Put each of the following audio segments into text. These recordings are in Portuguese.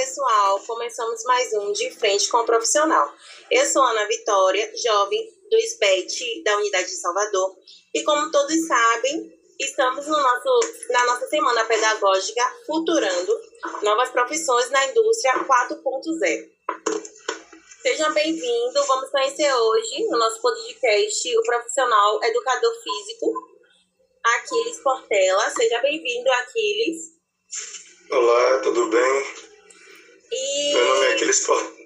pessoal, começamos mais um De Frente com o Profissional. Eu sou Ana Vitória, jovem do SBET da Unidade de Salvador, e como todos sabem, estamos no nosso, na nossa semana pedagógica Futurando Novas Profissões na Indústria 4.0. Sejam bem-vindos, vamos conhecer hoje no nosso podcast o profissional educador físico Aquiles Portela. Seja bem-vindo, Aquiles. Olá, tudo bem? E... Meu nome é Aquiles Portela.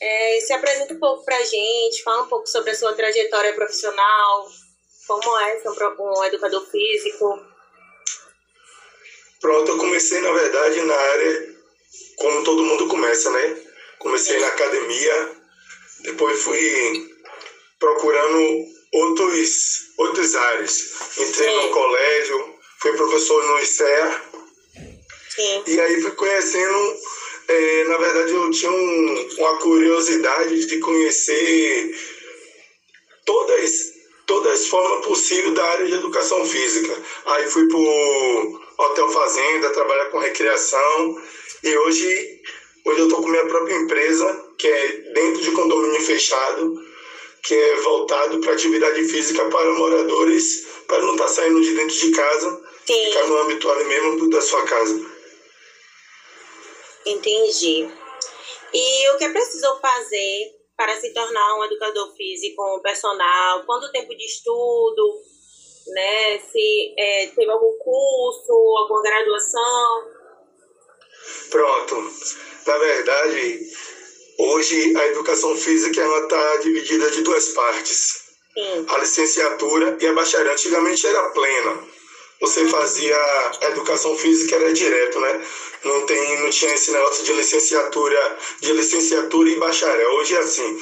É, se apresenta um pouco pra gente, fala um pouco sobre a sua trajetória profissional, como é ser um educador físico. Pronto, eu comecei, na verdade, na área como todo mundo começa, né? Comecei na academia, depois fui procurando outros, outros áreas. Entrei no colégio, fui professor no ICEA. Sim. E aí fui conhecendo, é, na verdade eu tinha um, uma curiosidade de conhecer todas, todas as formas possíveis da área de educação física. Aí fui para o Hotel Fazenda, trabalhar com recreação. E hoje, hoje eu estou com minha própria empresa, que é dentro de condomínio fechado, que é voltado para atividade física para moradores, para não estar tá saindo de dentro de casa, Sim. ficar no âmbito ali mesmo da sua casa. Entendi. E o que é preciso fazer para se tornar um educador físico, personal? Quanto tempo de estudo? Né? Se é, teve algum curso, alguma graduação? Pronto. Na verdade, hoje a educação física está dividida de duas partes. Sim. A licenciatura e a bacharel. Antigamente era plena. Você fazia a educação física era direto, né? Não tem, não tinha esse negócio de licenciatura, de licenciatura e bacharel. Hoje é assim.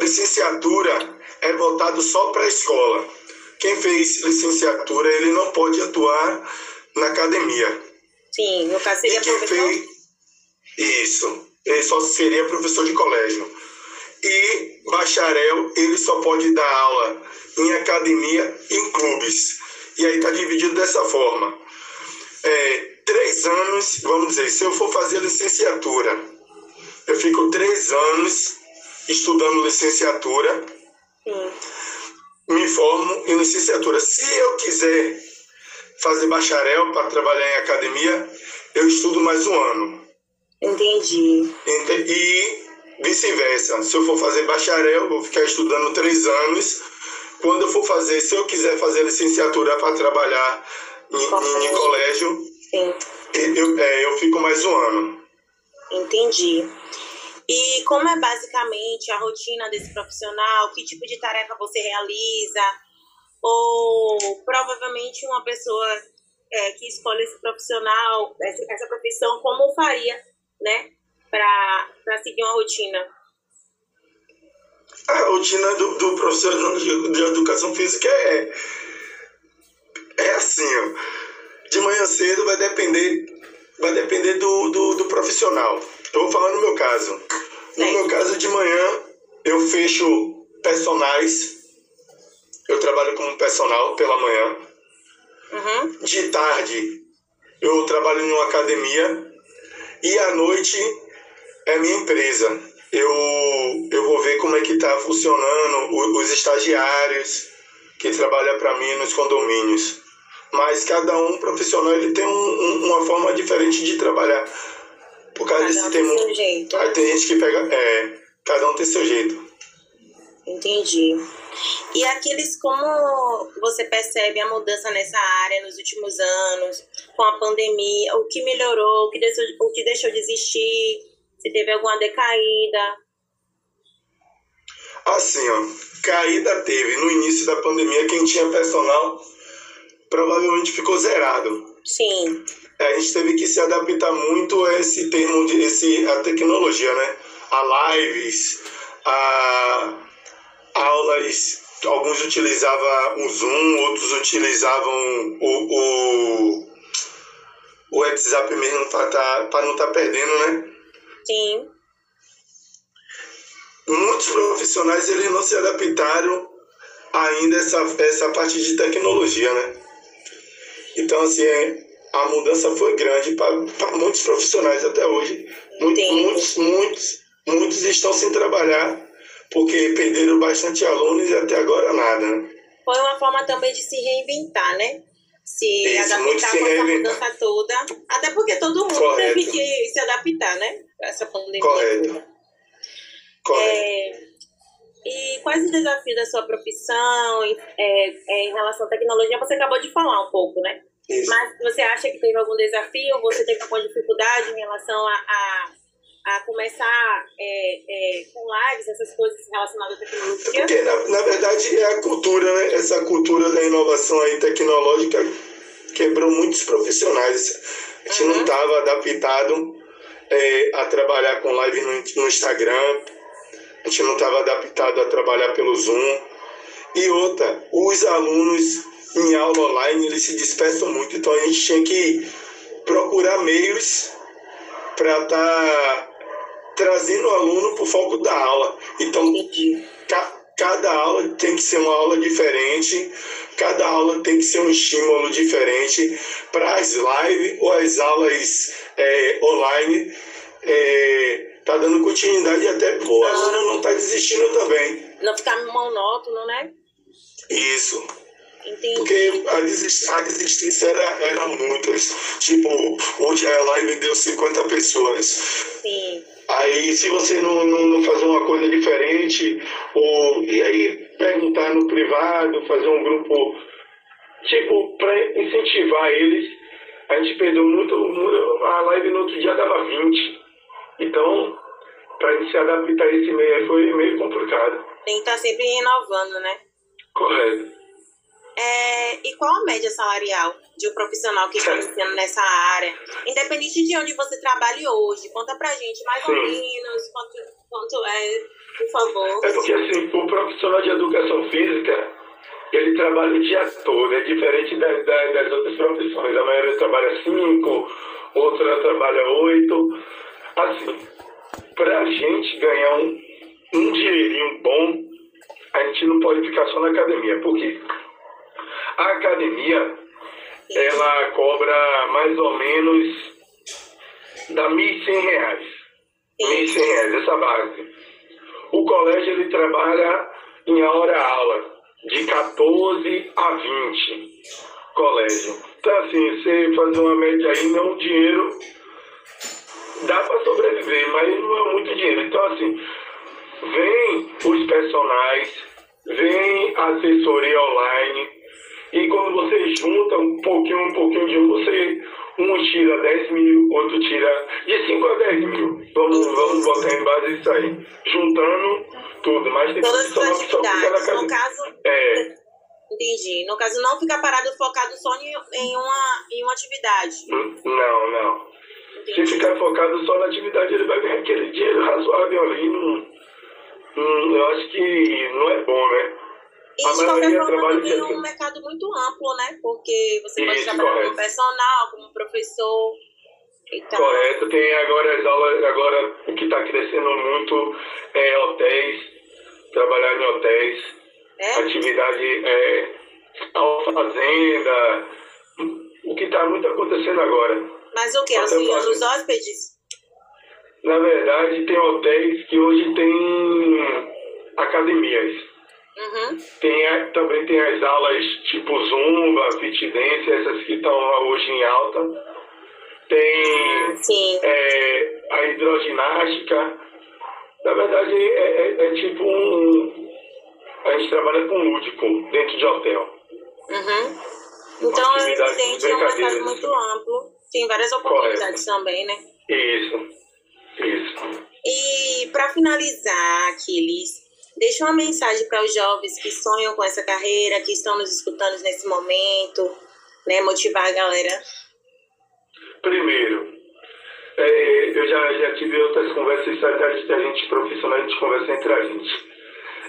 Licenciatura é voltado só para a escola. Quem fez licenciatura, ele não pode atuar na academia. Sim, no caso seria E quem professor? fez isso, ele só seria professor de colégio. E bacharel, ele só pode dar aula em academia, em clubes. E aí está dividido dessa forma. É, três anos, vamos dizer, se eu for fazer licenciatura, eu fico três anos estudando licenciatura, Sim. me formo em licenciatura. Se eu quiser fazer bacharel para trabalhar em academia, eu estudo mais um ano. Entendi. Ente- E vice-versa. Se eu for fazer bacharel, vou ficar estudando três anos. Quando eu for fazer, se eu quiser fazer licenciatura para trabalhar em, em- em colégio, eu, é, eu fico mais um ano. Entendi. E como é basicamente a rotina desse profissional? Que tipo de tarefa você realiza? Ou provavelmente uma pessoa é, que escolhe esse profissional, essa, essa profissão, como faria, né? Para seguir uma rotina? A rotina do, do profissional de, de educação física é, é assim, ó. De manhã cedo vai depender, vai depender do, do, do profissional. Eu vou falar no meu caso. No meu caso, de manhã, eu fecho personagens. Eu trabalho como personal pela manhã. Uhum. De tarde, eu trabalho em uma academia. E à noite é minha empresa. Eu, eu vou ver como é que está funcionando os estagiários que trabalham para mim nos condomínios. Mas cada um profissional ele tem um- um- uma forma diferente de trabalhar. Por causa Cada desse um tem seu jeito. Aí tem gente que pega. É, cada um tem seu jeito. Entendi. E aqueles, como você percebe a mudança nessa área nos últimos anos, com a pandemia, o que melhorou, o que deixou, o que deixou de existir, se teve alguma decaída? Assim, ó, caída teve no início da pandemia, quem tinha personal provavelmente ficou zerado. Sim, A gente teve que se adaptar muito a esse termo, de, esse, a tecnologia, né? A lives, a aulas, alguns utilizavam o Zoom, outros utilizavam o, o, o WhatsApp mesmo para tá, pra não estar perdendo, né? Sim, muitos profissionais eles não se adaptaram ainda a essa, essa parte de tecnologia, né? Então, assim, é, a mudança foi grande para muitos profissionais até hoje. Muitos, muitos, muitos, muitos estão sem trabalhar porque perderam bastante alunos e até agora nada. Né? Foi uma forma também de se reinventar, né? Se Isso, adaptar com essa mudança toda. Até porque todo mundo Correto. teve que se adaptar, né? Essa pandemia. Correto. Correto. É, e quais os desafios da sua profissão em, é, é, em relação à tecnologia? Você acabou de falar um pouco, né? Isso. Mas você acha que teve algum desafio? Você teve alguma dificuldade em relação a, a, a começar é, é, com lives, essas coisas relacionadas à tecnologia? Porque, na, na verdade, é a cultura, né? Essa cultura da inovação aí tecnológica quebrou muitos profissionais. A gente uhum. não estava adaptado é, a trabalhar com live no, no Instagram, a gente não estava adaptado a trabalhar pelo Zoom. E outra, os alunos em aula online eles se dispersam muito, então a gente tinha que procurar meios para estar tá trazendo o aluno para o foco da aula. Então, ca, cada aula tem que ser uma aula diferente, cada aula tem que ser um estímulo diferente para as lives ou as aulas é, online. É, tá dando continuidade e até o aluno não está desistindo também. Não ficar monótono, né? Isso. Entendi. Porque a, desist, a desistência era, era muitas. Tipo, hoje a live deu 50 pessoas. Sim. Aí, se você não, não, não, fazer uma coisa diferente, ou, e aí perguntar no privado, fazer um grupo, tipo, para incentivar eles, a gente perdeu muito, muito, a live no outro dia dava 20. Então, para gente se adaptar a esse meio foi meio complicado. Tem que estar sempre inovando, né? Correto. É, e qual a média salarial de um profissional que está iniciando nessa área? Independente de onde você trabalhe hoje, conta pra gente mais Sim. ou menos quanto, quanto é, por favor. É porque assim, o profissional de educação física, ele trabalha o dia todo, é diferente das, das, das outras profissões. A maioria trabalha cinco, outra trabalha oito. Assim, para a gente ganhar um, um dinheirinho bom, a gente não pode ficar só na academia. Por quê? A academia, ela cobra mais ou menos da R$ 1.100. R$ 1.100, essa base. O colégio, ele trabalha em hora-aula, de 14 a 20, colégio. Então, assim, você fazer uma média aí, não é dinheiro dá para sobreviver, mas não é muito dinheiro. Então, assim, vem os personagens, vem a assessoria online, e quando você junta um pouquinho, um pouquinho de um, você um tira 10 mil, outro tira de 5 a 10 mil. Vamos, vamos botar em base isso aí. Juntando tudo, mas tem Todas as atividades. No caso. É. Entendi. No caso, não ficar parado focado só em uma, em uma atividade. Não, não. Se ficar focado só na atividade, ele vai ganhar aquele dinheiro razoável ali. Não, não, eu acho que não é bom, né? E de qualquer forma tem um mercado muito amplo, né? Porque você pode Isso, trabalhar correto. como personal, como professor. Então... Correto, tem agora as aulas, agora o que está crescendo muito é hotéis, trabalhar em hotéis, é? atividade é, fazenda, o que está muito acontecendo agora. Mas o que? Auxiliando os hóspedes? Na verdade, tem hotéis que hoje têm academias. Uhum. Tem, também tem as aulas tipo Zumba, Fit Dance, essas que estão hoje em alta. Tem é, a hidroginástica. Na verdade, é, é, é, tipo um. A gente trabalha com lúdico dentro de hotel. Uhum. Então, é evidente, é um mercado muito amplo. Tem várias oportunidades Correto. também, né? Isso. Isso. E para finalizar, Aquiles, deixa uma mensagem para os jovens que sonham com essa carreira, que estão nos escutando nesse momento, né? Motivar a galera. Primeiro, é, eu já, já tive outras conversas estratégicas da gente profissional, a gente conversa entre a gente.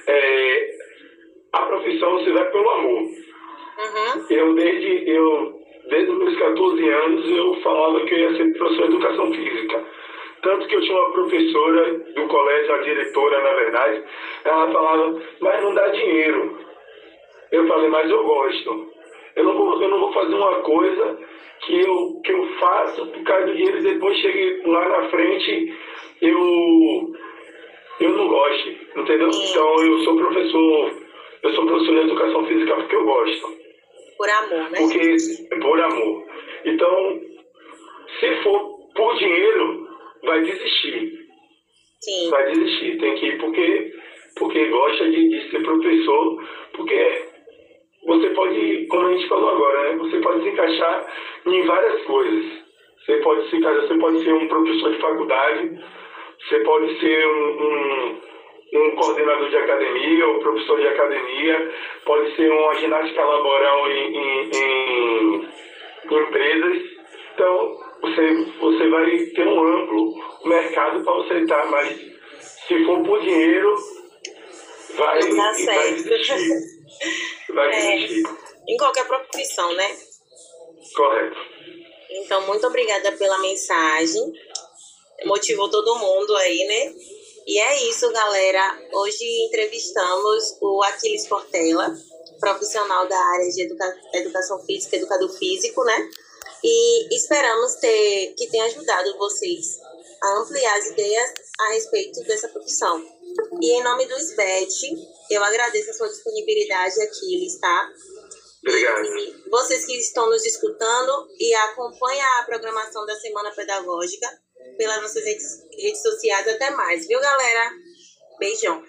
É, a profissão você vai pelo amor. Uhum. Eu desde eu desde os meus 14 anos eu falava que eu ia ser professor de educação física. Tanto que eu tinha uma professora do colégio, a diretora, na verdade, ela falava, mas não dá dinheiro. Eu falei, mas eu gosto. Eu não vou, eu não vou fazer uma coisa que eu, que eu faço por causa do dinheiro e depois chegue lá na frente eu, eu não gosto, entendeu? Então eu sou professor, eu sou professor de educação física porque eu gosto. Por amor, né? Porque, por amor. Então, se for por dinheiro, vai desistir. Sim. Vai desistir. Tem que ir porque, porque gosta de, de ser professor, porque você pode, como a gente falou agora, né? Você pode se encaixar em várias coisas. Você pode se encaixar, você pode ser um professor de faculdade, você pode ser um, um, um coordenador de academia ou professor de academia, pode ser uma ginástica laboral em, em, em, em empresas. Então, você, você vai ter um amplo mercado para você estar, mas se for por dinheiro, vai, dá vai desistir. Vai É. desistir. Em qualquer profissão, né? Correto. Então, muito obrigada pela mensagem. Motivou todo mundo aí, né? E é isso, galera. Hoje entrevistamos o Aquiles Portela, profissional da área de educa- educação física, educador físico, né? E esperamos ter, que tenha ajudado vocês a ampliar as ideias a respeito dessa profissão. E em nome do SBET, eu agradeço a sua disponibilidade, Aquiles, tá? Obrigado. E vocês que estão nos escutando e acompanham a programação da Semana Pedagógica pelas nossas redes, redes sociais. Até mais, viu, galera? Beijão.